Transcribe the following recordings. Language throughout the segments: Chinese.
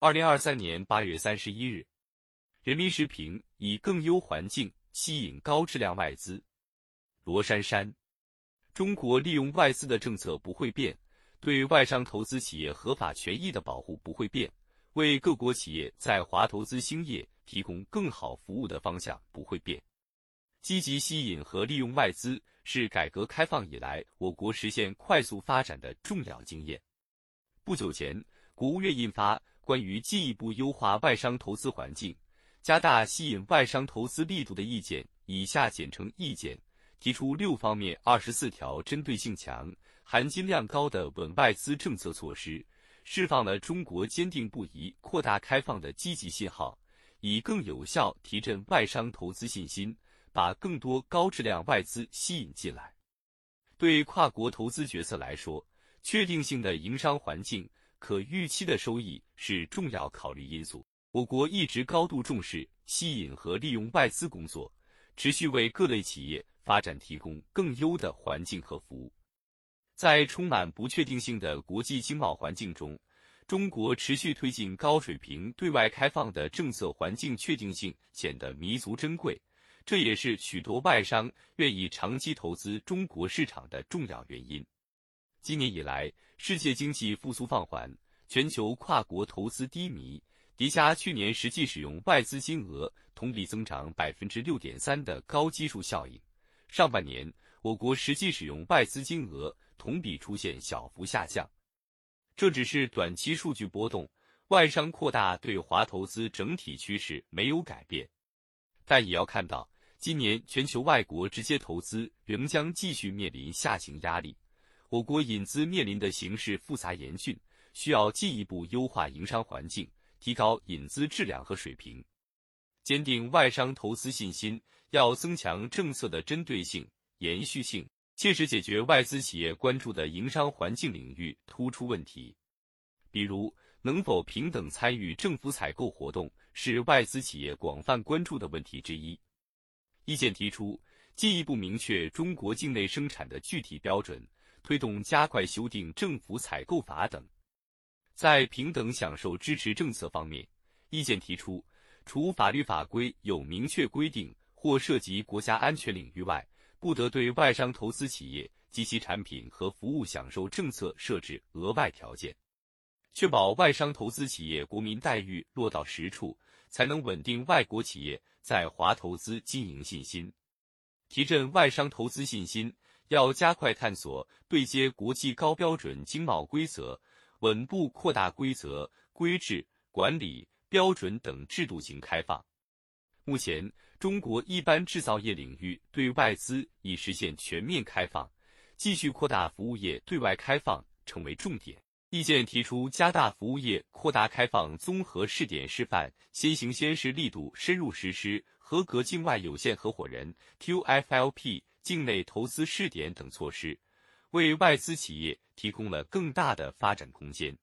二零二三年八月三十一日，人民时评以更优环境吸引高质量外资。罗珊珊，中国利用外资的政策不会变，对外商投资企业合法权益的保护不会变，为各国企业在华投资兴业提供更好服务的方向不会变。积极吸引和利用外资是改革开放以来我国实现快速发展的重要经验。不久前，国务院印发。关于进一步优化外商投资环境、加大吸引外商投资力度的意见（以下简称意见）提出六方面、二十四条针对性强、含金量高的稳外资政策措施，释放了中国坚定不移扩大开放的积极信号，以更有效提振外商投资信心，把更多高质量外资吸引进来。对跨国投资决策来说，确定性的营商环境。可预期的收益是重要考虑因素。我国一直高度重视吸引和利用外资工作，持续为各类企业发展提供更优的环境和服务。在充满不确定性的国际经贸环境中，中国持续推进高水平对外开放的政策环境确定性显得弥足珍贵，这也是许多外商愿意长期投资中国市场的重要原因。今年以来，世界经济复苏放缓，全球跨国投资低迷，叠加去年实际使用外资金额同比增长百分之六点三的高基数效应，上半年我国实际使用外资金额同比出现小幅下降。这只是短期数据波动，外商扩大对华投资整体趋势没有改变。但也要看到，今年全球外国直接投资仍将继续面临下行压力。我国引资面临的形势复杂严峻，需要进一步优化营商环境，提高引资质量和水平，坚定外商投资信心。要增强政策的针对性、延续性，切实解决外资企业关注的营商环境领域突出问题。比如，能否平等参与政府采购活动，是外资企业广泛关注的问题之一。意见提出，进一步明确中国境内生产的具体标准。推动加快修订政府采购法等，在平等享受支持政策方面，意见提出，除法律法规有明确规定或涉及国家安全领域外，不得对外商投资企业及其产品和服务享受政策设置额外条件，确保外商投资企业国民待遇落到实处，才能稳定外国企业在华投资经营信心，提振外商投资信心。要加快探索对接国际高标准经贸规则，稳步扩大规则、规制、管理、标准等制度型开放。目前，中国一般制造业领域对外资已实现全面开放，继续扩大服务业对外开放成为重点。意见提出，加大服务业扩大开放综合试点示范，先行先试力度深入实施合格境外有限合伙人 （QFLP）。境内投资试点等措施，为外资企业提供了更大的发展空间。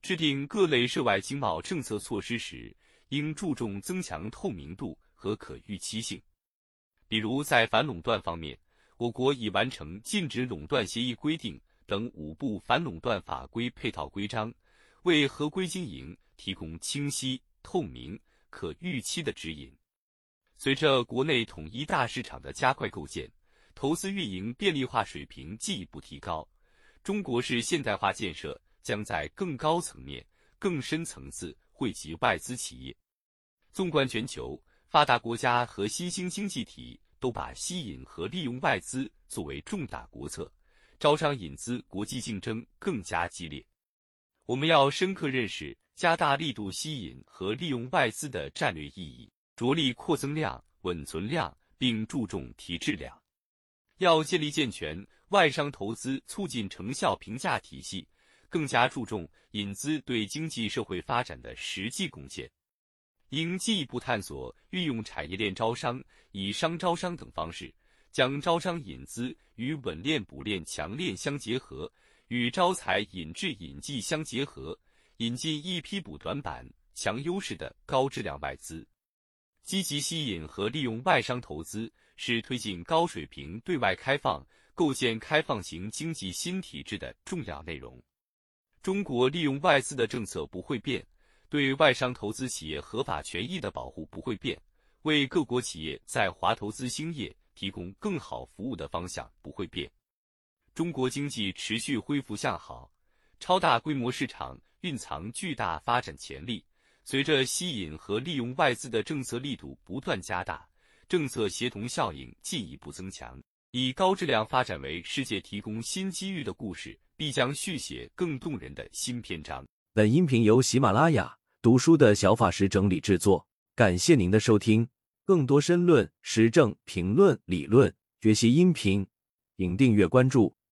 制定各类涉外经贸政策措施时，应注重增强透明度和可预期性。比如，在反垄断方面，我国已完成禁止垄断协议规定等五部反垄断法规配套规章，为合规经营提供清晰、透明、可预期的指引。随着国内统一大市场的加快构建，投资运营便利化水平进一步提高，中国式现代化建设将在更高层面、更深层次惠及外资企业。纵观全球，发达国家和新兴经济体都把吸引和利用外资作为重大国策，招商引资国际竞争更加激烈。我们要深刻认识加大力度吸引和利用外资的战略意义，着力扩增量、稳存量，并注重提质量。要建立健全外商投资促进成效评价体系，更加注重引资对经济社会发展的实际贡献。应进一步探索运用产业链招商、以商招商等方式，将招商引资与稳链补链强链相结合，与招才引智引技相结合，引进一批补短板、强优势的高质量外资，积极吸引和利用外商投资。是推进高水平对外开放、构建开放型经济新体制的重要内容。中国利用外资的政策不会变，对外商投资企业合法权益的保护不会变，为各国企业在华投资兴业提供更好服务的方向不会变。中国经济持续恢复向好，超大规模市场蕴藏巨大发展潜力。随着吸引和利用外资的政策力度不断加大，政策协同效应进一步增强，以高质量发展为世界提供新机遇的故事，必将续写更动人的新篇章。本音频由喜马拉雅。读书的小法师整理制作，感谢您的收听。更多深论、时政评论、理论学习音频，请订阅关注。